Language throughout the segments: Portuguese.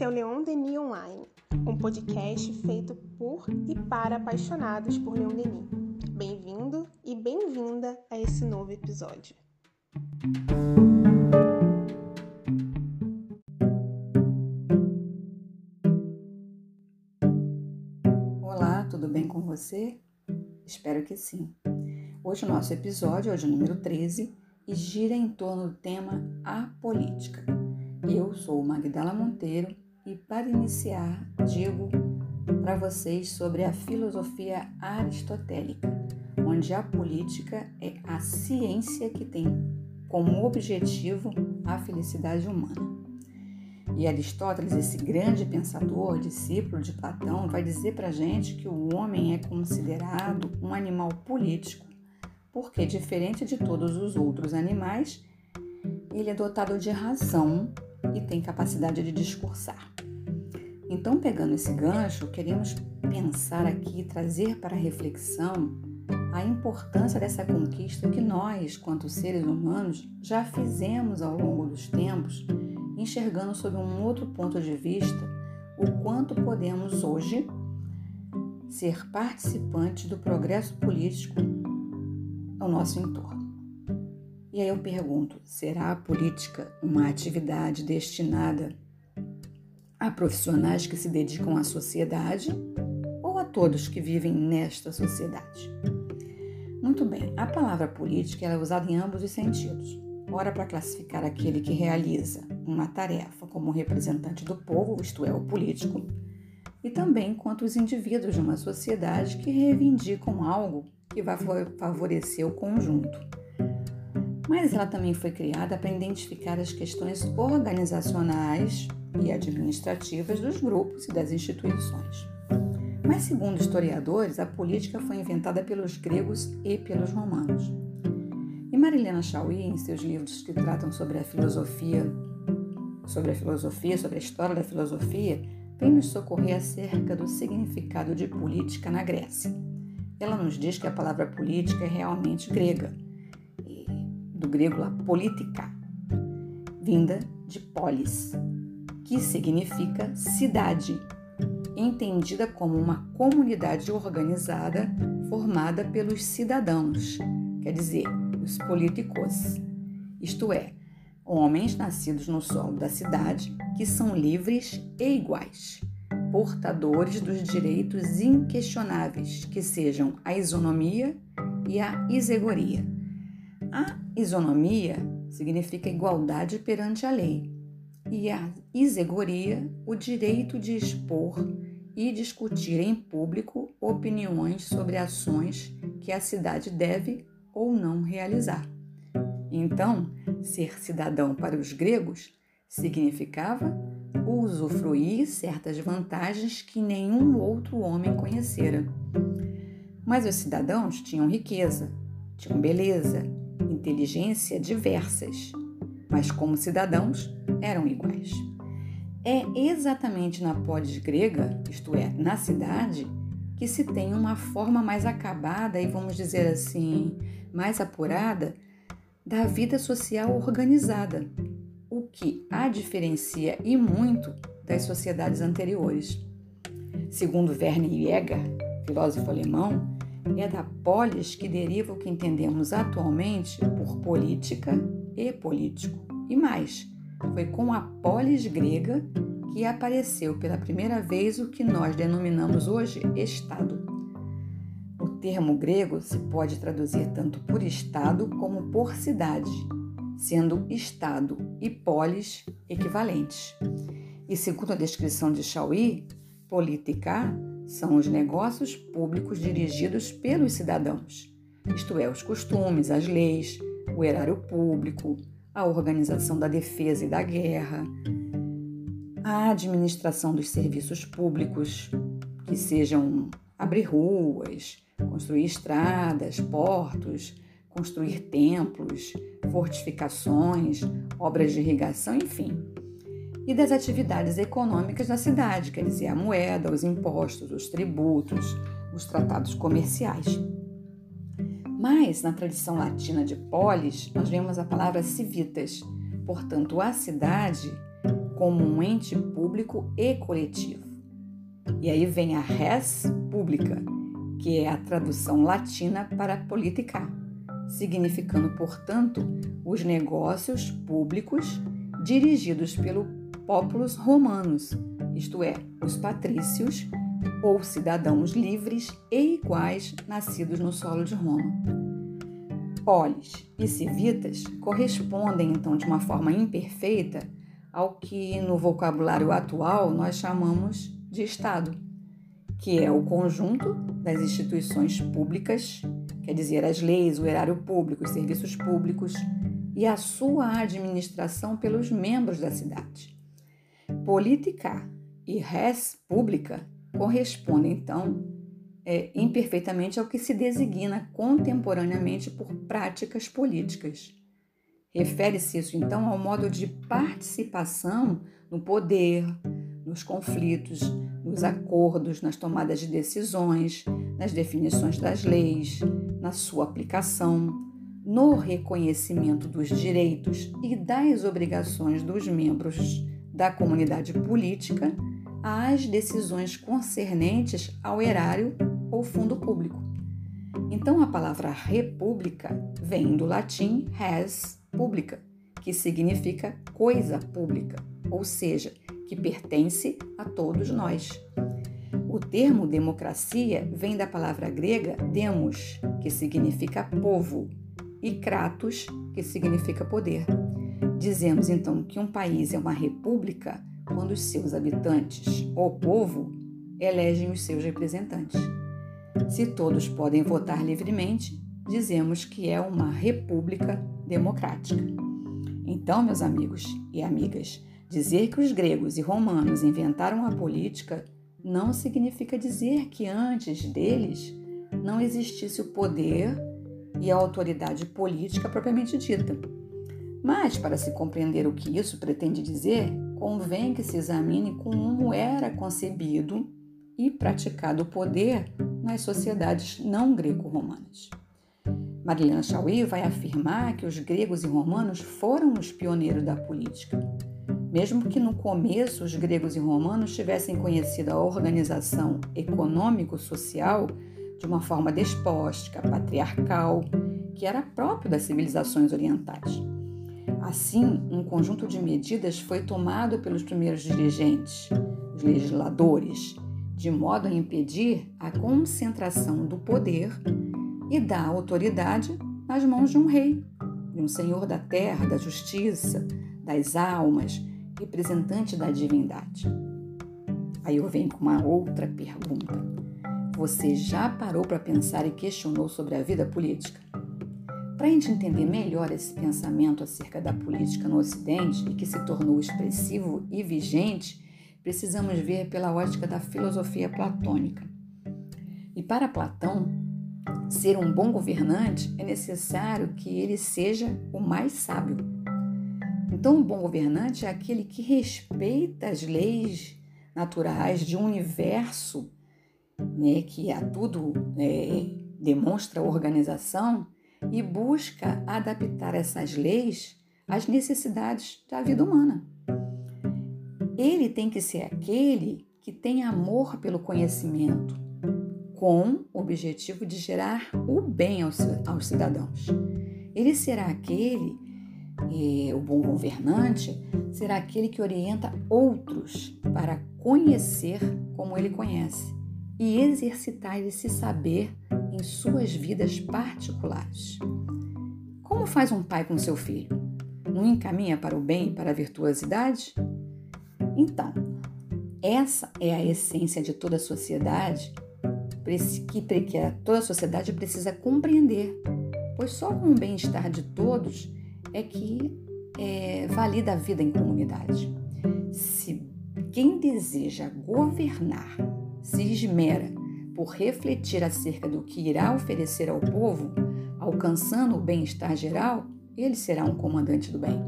Esse é o Leon Denis Online, um podcast feito por e para apaixonados por Leon Denis. Bem-vindo e bem-vinda a esse novo episódio. Olá, tudo bem com você? Espero que sim. Hoje o nosso episódio é o número 13 e gira em torno do tema A Política. Eu sou Magdala Monteiro e para iniciar digo para vocês sobre a filosofia aristotélica, onde a política é a ciência que tem como objetivo a felicidade humana. E Aristóteles, esse grande pensador, discípulo de Platão, vai dizer para gente que o homem é considerado um animal político porque, diferente de todos os outros animais, ele é dotado de razão e tem capacidade de discursar. Então, pegando esse gancho, queremos pensar aqui, trazer para reflexão a importância dessa conquista que nós, quanto seres humanos, já fizemos ao longo dos tempos, enxergando sob um outro ponto de vista o quanto podemos hoje ser participantes do progresso político ao nosso entorno. E aí eu pergunto: será a política uma atividade destinada a profissionais que se dedicam à sociedade ou a todos que vivem nesta sociedade? Muito bem, a palavra política é usada em ambos os sentidos. Ora, para classificar aquele que realiza uma tarefa como representante do povo, isto é, o político, e também quanto os indivíduos de uma sociedade que reivindicam algo que vai favorecer o conjunto. Mas ela também foi criada para identificar as questões organizacionais e administrativas dos grupos e das instituições. Mas, segundo historiadores, a política foi inventada pelos gregos e pelos romanos. E Marilena Chauí, em seus livros que tratam sobre a filosofia, sobre a filosofia, sobre a história da filosofia, vem nos socorrer acerca do significado de política na Grécia. Ela nos diz que a palavra política é realmente grega, do grego lá, politica, vinda de polis, que significa cidade, entendida como uma comunidade organizada formada pelos cidadãos, quer dizer, os políticos, isto é, homens nascidos no solo da cidade que são livres e iguais portadores dos direitos inquestionáveis, que sejam a isonomia e a isegoria. A isonomia significa igualdade perante a lei, e a isegoria, o direito de expor e discutir em público opiniões sobre ações que a cidade deve ou não realizar. Então, ser cidadão para os gregos significava usufruir certas vantagens que nenhum outro homem conhecera. Mas os cidadãos tinham riqueza, tinham beleza, inteligência diversas, mas como cidadãos eram iguais. É exatamente na polis grega, isto é, na cidade, que se tem uma forma mais acabada e, vamos dizer assim, mais apurada da vida social organizada, o que a diferencia e muito das sociedades anteriores. Segundo Werner Jäger, filósofo alemão, é da polis que deriva o que entendemos atualmente por política e político. E mais, foi com a polis grega que apareceu pela primeira vez o que nós denominamos hoje Estado. O termo grego se pode traduzir tanto por Estado como por cidade sendo Estado e polis equivalentes. E segundo a descrição de Chauí, política são os negócios públicos dirigidos pelos cidadãos, isto é, os costumes, as leis, o erário público, a organização da defesa e da guerra, a administração dos serviços públicos, que sejam abrir ruas, construir estradas, portos, construir templos, fortificações, obras de irrigação, enfim. E das atividades econômicas da cidade, quer dizer, a moeda, os impostos, os tributos, os tratados comerciais. Mas, na tradição latina de polis, nós vemos a palavra civitas, portanto, a cidade como um ente público e coletivo. E aí vem a res pública, que é a tradução latina para politica, significando, portanto, os negócios públicos dirigidos pelo populos romanos, isto é, os patrícios ou cidadãos livres e iguais nascidos no solo de Roma. Polis e civitas correspondem então de uma forma imperfeita ao que no vocabulário atual nós chamamos de Estado, que é o conjunto das instituições públicas, quer dizer, as leis, o erário público, os serviços públicos e a sua administração pelos membros da cidade. Política e res pública correspondem, então, é, imperfeitamente ao que se designa contemporaneamente por práticas políticas. Refere-se isso, então, ao modo de participação no poder, nos conflitos, nos acordos, nas tomadas de decisões, nas definições das leis, na sua aplicação, no reconhecimento dos direitos e das obrigações dos membros da comunidade política às decisões concernentes ao erário ou fundo público. Então, a palavra república vem do latim res publica, que significa coisa pública, ou seja, que pertence a todos nós. O termo democracia vem da palavra grega demos, que significa povo, e kratos, que significa poder. Dizemos então que um país é uma república quando os seus habitantes, ou povo, elegem os seus representantes. Se todos podem votar livremente, dizemos que é uma república democrática. Então, meus amigos e amigas, dizer que os gregos e romanos inventaram a política não significa dizer que antes deles não existisse o poder e a autoridade política propriamente dita. Mas, para se compreender o que isso pretende dizer, convém que se examine como era concebido e praticado o poder nas sociedades não greco-romanas. Marilena Chauí vai afirmar que os gregos e romanos foram os pioneiros da política. Mesmo que no começo os gregos e romanos tivessem conhecido a organização econômico-social de uma forma despótica, patriarcal, que era próprio das civilizações orientais. Assim, um conjunto de medidas foi tomado pelos primeiros dirigentes, os legisladores, de modo a impedir a concentração do poder e da autoridade nas mãos de um rei, de um senhor da terra, da justiça, das almas, representante da divindade. Aí eu venho com uma outra pergunta. Você já parou para pensar e questionou sobre a vida política? Para a gente entender melhor esse pensamento acerca da política no Ocidente e que se tornou expressivo e vigente, precisamos ver pela ótica da filosofia platônica. E para Platão, ser um bom governante é necessário que ele seja o mais sábio. Então, um bom governante é aquele que respeita as leis naturais de um universo né, que a tudo é, demonstra organização e busca adaptar essas leis às necessidades da vida humana. Ele tem que ser aquele que tem amor pelo conhecimento, com o objetivo de gerar o bem aos, cidadãos. Ele será aquele, eh, o bom governante, será aquele que orienta outros para conhecer como ele conhece e exercitar esse saber em suas vidas particulares. Como faz um pai com seu filho? Não encaminha para o bem e para a virtuosidade? Então, essa é a essência de toda a sociedade que toda a sociedade precisa compreender, pois só com o bem-estar de todos é que é, valida a vida em comunidade. Se quem deseja governar se esmera por refletir acerca do que irá oferecer ao povo, alcançando o bem-estar geral, ele será um comandante do bem.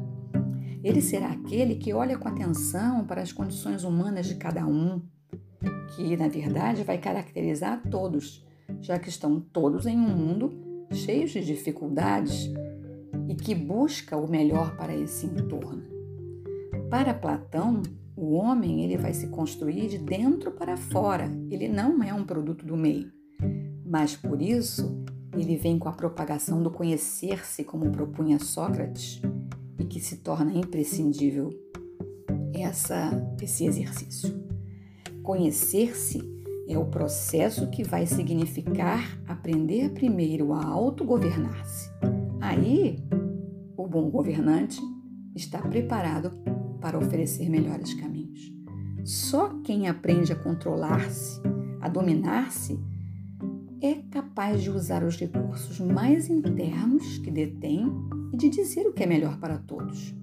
Ele será aquele que olha com atenção para as condições humanas de cada um, que na verdade vai caracterizar todos, já que estão todos em um mundo cheio de dificuldades e que busca o melhor para esse entorno. Para Platão, o homem ele vai se construir de dentro para fora. Ele não é um produto do meio. Mas por isso, ele vem com a propagação do conhecer-se, como propunha Sócrates, e que se torna imprescindível essa, esse exercício. Conhecer-se é o processo que vai significar aprender primeiro a autogovernar-se. Aí, o bom governante está preparado para oferecer melhores caminhos. Só quem aprende a controlar-se, a dominar-se, é capaz de usar os recursos mais internos que detém e de dizer o que é melhor para todos.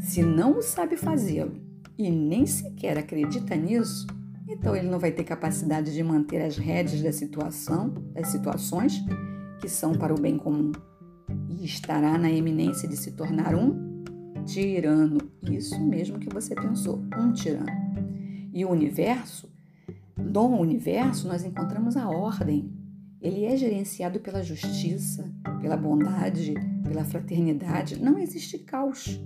Se não sabe fazê-lo e nem sequer acredita nisso, então ele não vai ter capacidade de manter as rédeas da situação, das situações que são para o bem comum e estará na eminência de se tornar um tirano. Isso mesmo que você pensou, um tirano. E o universo, no universo nós encontramos a ordem. Ele é gerenciado pela justiça, pela bondade, pela fraternidade. Não existe caos.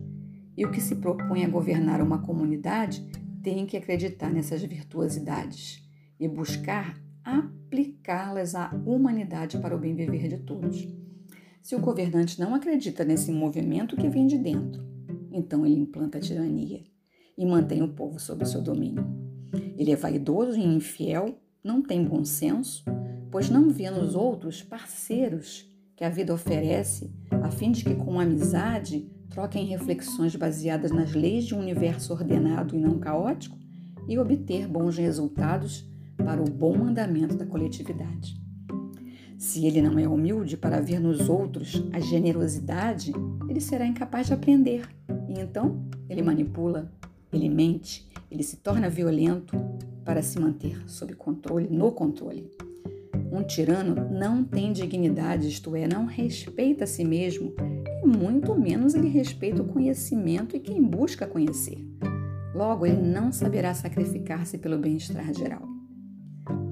E o que se propõe a governar uma comunidade tem que acreditar nessas virtuosidades e buscar aplicá-las à humanidade para o bem viver de todos. Se o governante não acredita nesse movimento que vem de dentro, então ele implanta a tirania e mantém o povo sob seu domínio. Ele é vaidoso e infiel, não tem bom senso, pois não vê nos outros parceiros que a vida oferece, a fim de que com amizade troquem reflexões baseadas nas leis de um universo ordenado e não caótico e obter bons resultados para o bom andamento da coletividade. Se ele não é humilde para ver nos outros a generosidade, ele será incapaz de aprender e então ele manipula, ele mente, ele se torna violento para se manter sob controle, no controle. Um tirano não tem dignidade, isto é, não respeita a si mesmo muito menos ele respeita o conhecimento e quem busca conhecer. Logo, ele não saberá sacrificar-se pelo bem-estar geral.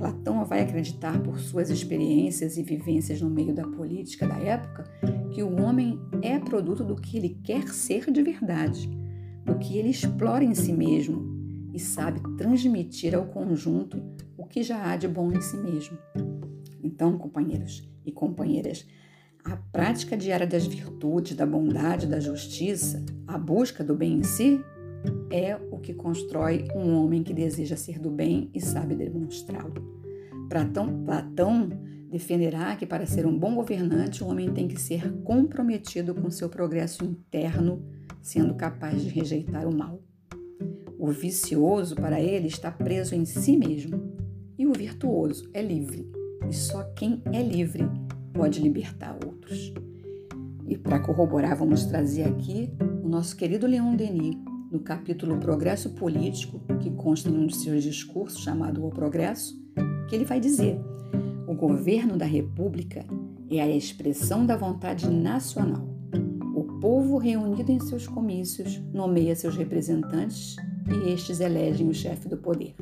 Platão vai acreditar, por suas experiências e vivências no meio da política da época, que o homem é produto do que ele quer ser de verdade, do que ele explora em si mesmo e sabe transmitir ao conjunto o que já há de bom em si mesmo. Então, companheiros e companheiras, a prática diária das virtudes, da bondade, da justiça, a busca do bem em si, é o que constrói um homem que deseja ser do bem e sabe demonstrá-lo. Platão, Platão defenderá que para ser um bom governante, o homem tem que ser comprometido com seu progresso interno, sendo capaz de rejeitar o mal. O vicioso, para ele, está preso em si mesmo, e o virtuoso é livre, e só quem é livre pode libertar outros. E para corroborar, vamos trazer aqui o nosso querido Leon Denis, no capítulo Progresso Político, que consta em um de seus discursos chamado O Progresso, que ele vai dizer: o governo da República é a expressão da vontade nacional. O povo reunido em seus comícios nomeia seus representantes e estes elegem o chefe do poder.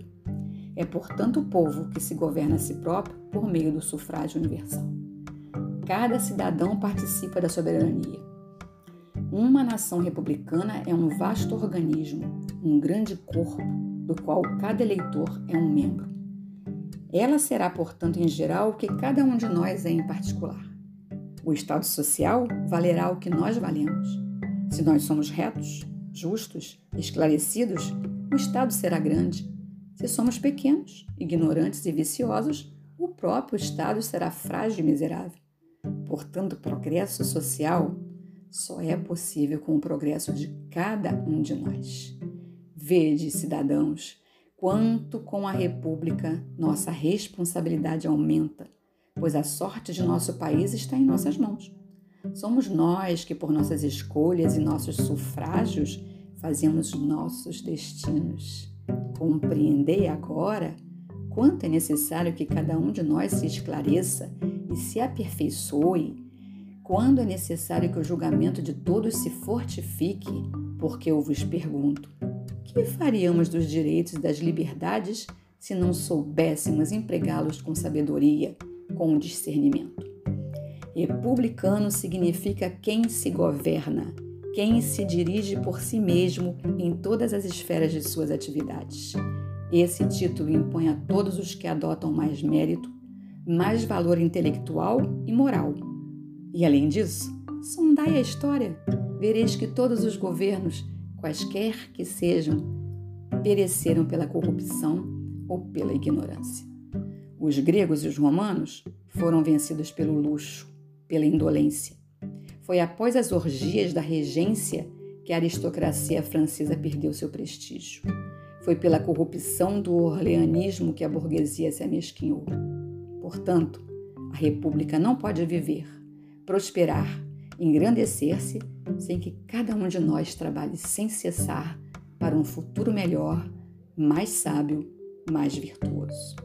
É, portanto, o povo que se governa a si próprio por meio do sufrágio universal. Cada cidadão participa da soberania. Uma nação republicana é um vasto organismo, um grande corpo, do qual cada eleitor é um membro. Ela será, portanto, em geral, o que cada um de nós é em particular. O Estado social valerá o que nós valemos. Se nós somos retos, justos, esclarecidos, o Estado será grande. Se somos pequenos, ignorantes e viciosos, o próprio Estado será frágil e miserável. Portanto, o progresso social só é possível com o progresso de cada um de nós. Vede, cidadãos, quanto com a República nossa responsabilidade aumenta, pois a sorte de nosso país está em nossas mãos. Somos nós que, por nossas escolhas e nossos sufrágios, fazemos nossos destinos. Compreendei agora quanto é necessário que cada um de nós se esclareça e se aperfeiçoe, quando é necessário que o julgamento de todos se fortifique, porque eu vos pergunto: que faríamos dos direitos e das liberdades se não soubéssemos empregá-los com sabedoria, com discernimento? Republicano significa quem se governa, quem se dirige por si mesmo em todas as esferas de suas atividades. Esse título impõe a todos os que adotam mais mérito, mais valor intelectual e moral. E além disso, sondai a história, vereis que todos os governos, quaisquer que sejam, pereceram pela corrupção ou pela ignorância. Os gregos e os romanos foram vencidos pelo luxo, pela indolência. Foi após as orgias da regência que a aristocracia francesa perdeu seu prestígio. Foi pela corrupção do orleanismo que a burguesia se amesquinhou. Portanto, a república não pode viver, prosperar, engrandecer-se sem que cada um de nós trabalhe sem cessar para um futuro melhor, mais sábio, mais virtuoso.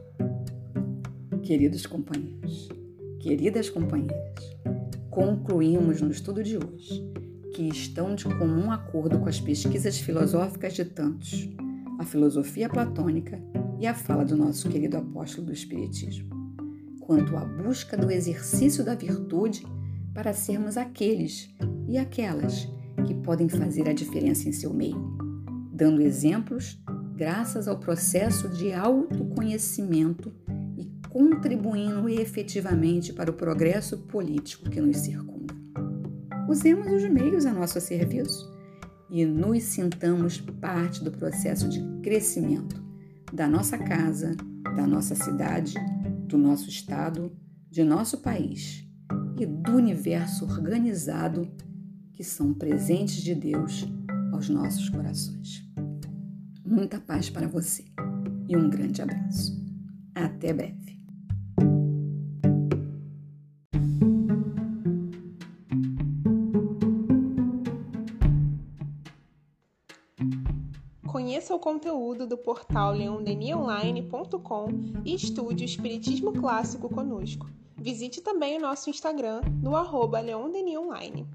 Queridos companheiros, queridas companheiras, concluímos no estudo de hoje que estão de comum acordo com as pesquisas filosóficas de tantos, a filosofia platônica e a fala do nosso querido apóstolo do Espiritismo, quanto à busca do exercício da virtude para sermos aqueles e aquelas que podem fazer a diferença em seu meio, dando exemplos graças ao processo de autoconhecimento contribuindo efetivamente para o progresso político que nos circunda. Usemos os meios a nosso serviço e nos sintamos parte do processo de crescimento da nossa casa, da nossa cidade, do nosso estado, de nosso país e do universo organizado que são presentes de Deus aos nossos corações. Muita paz para você e um grande abraço. Até breve. Conheça o conteúdo do portal leondenionline.com e estude o Espiritismo Clássico conosco. Visite também o nosso Instagram no arroba leondenionline.